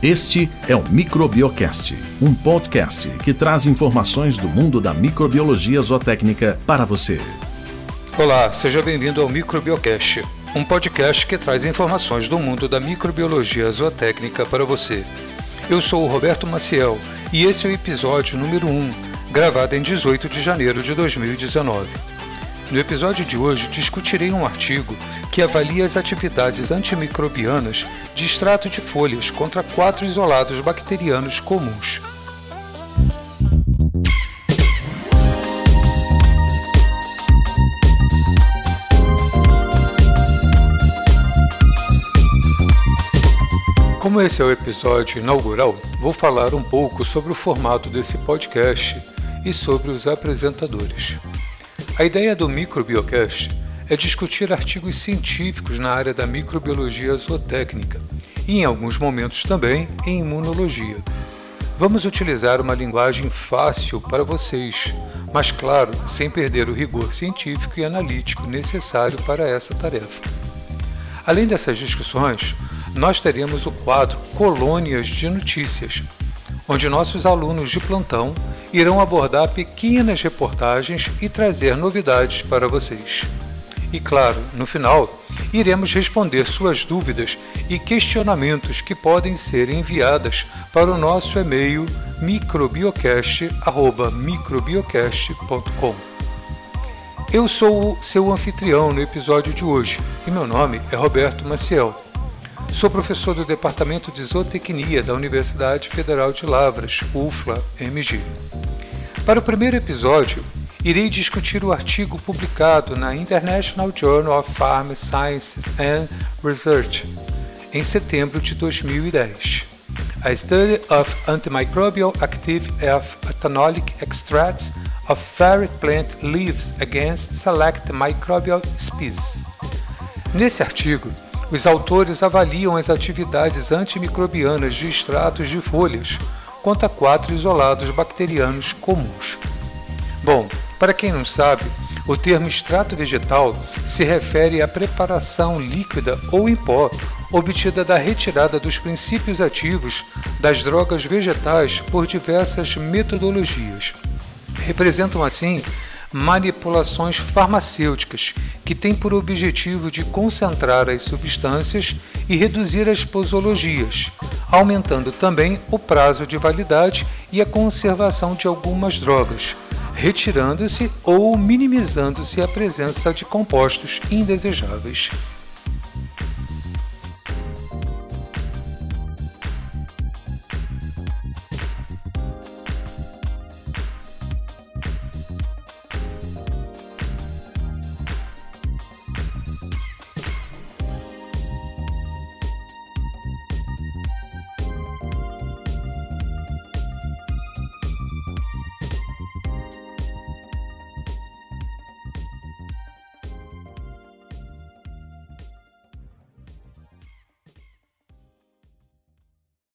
Este é o Microbiocast, um podcast que traz informações do mundo da microbiologia zootécnica para você. Olá, seja bem-vindo ao Microbiocast, um podcast que traz informações do mundo da microbiologia zootécnica para você. Eu sou o Roberto Maciel e esse é o episódio número 1, gravado em 18 de janeiro de 2019. No episódio de hoje discutirei um artigo que avalia as atividades antimicrobianas de extrato de folhas contra quatro isolados bacterianos comuns. Como esse é o episódio inaugural, vou falar um pouco sobre o formato desse podcast e sobre os apresentadores. A ideia do Microbiocast é discutir artigos científicos na área da microbiologia zootécnica e, em alguns momentos também, em imunologia. Vamos utilizar uma linguagem fácil para vocês, mas, claro, sem perder o rigor científico e analítico necessário para essa tarefa. Além dessas discussões, nós teremos o quadro Colônias de Notícias, onde nossos alunos de plantão irão abordar pequenas reportagens e trazer novidades para vocês. E claro, no final, iremos responder suas dúvidas e questionamentos que podem ser enviadas para o nosso e-mail microbiocast@microbiocast.com. Eu sou o seu anfitrião no episódio de hoje e meu nome é Roberto Maciel. Sou professor do Departamento de Zootecnia da Universidade Federal de Lavras, UFLA-MG. Para o primeiro episódio, irei discutir o artigo publicado na International Journal of Farm Sciences and Research em setembro de 2010. A Study of Antimicrobial Active of Ethanolic Extracts of Ferret Plant Leaves Against Select Microbial Species. Nesse artigo, os autores avaliam as atividades antimicrobianas de extratos de folhas contra quatro isolados bacterianos comuns. Bom, para quem não sabe, o termo extrato vegetal se refere à preparação líquida ou em pó obtida da retirada dos princípios ativos das drogas vegetais por diversas metodologias. Representam assim manipulações farmacêuticas que têm por objetivo de concentrar as substâncias e reduzir as posologias, aumentando também o prazo de validade e a conservação de algumas drogas, retirando-se ou minimizando-se a presença de compostos indesejáveis.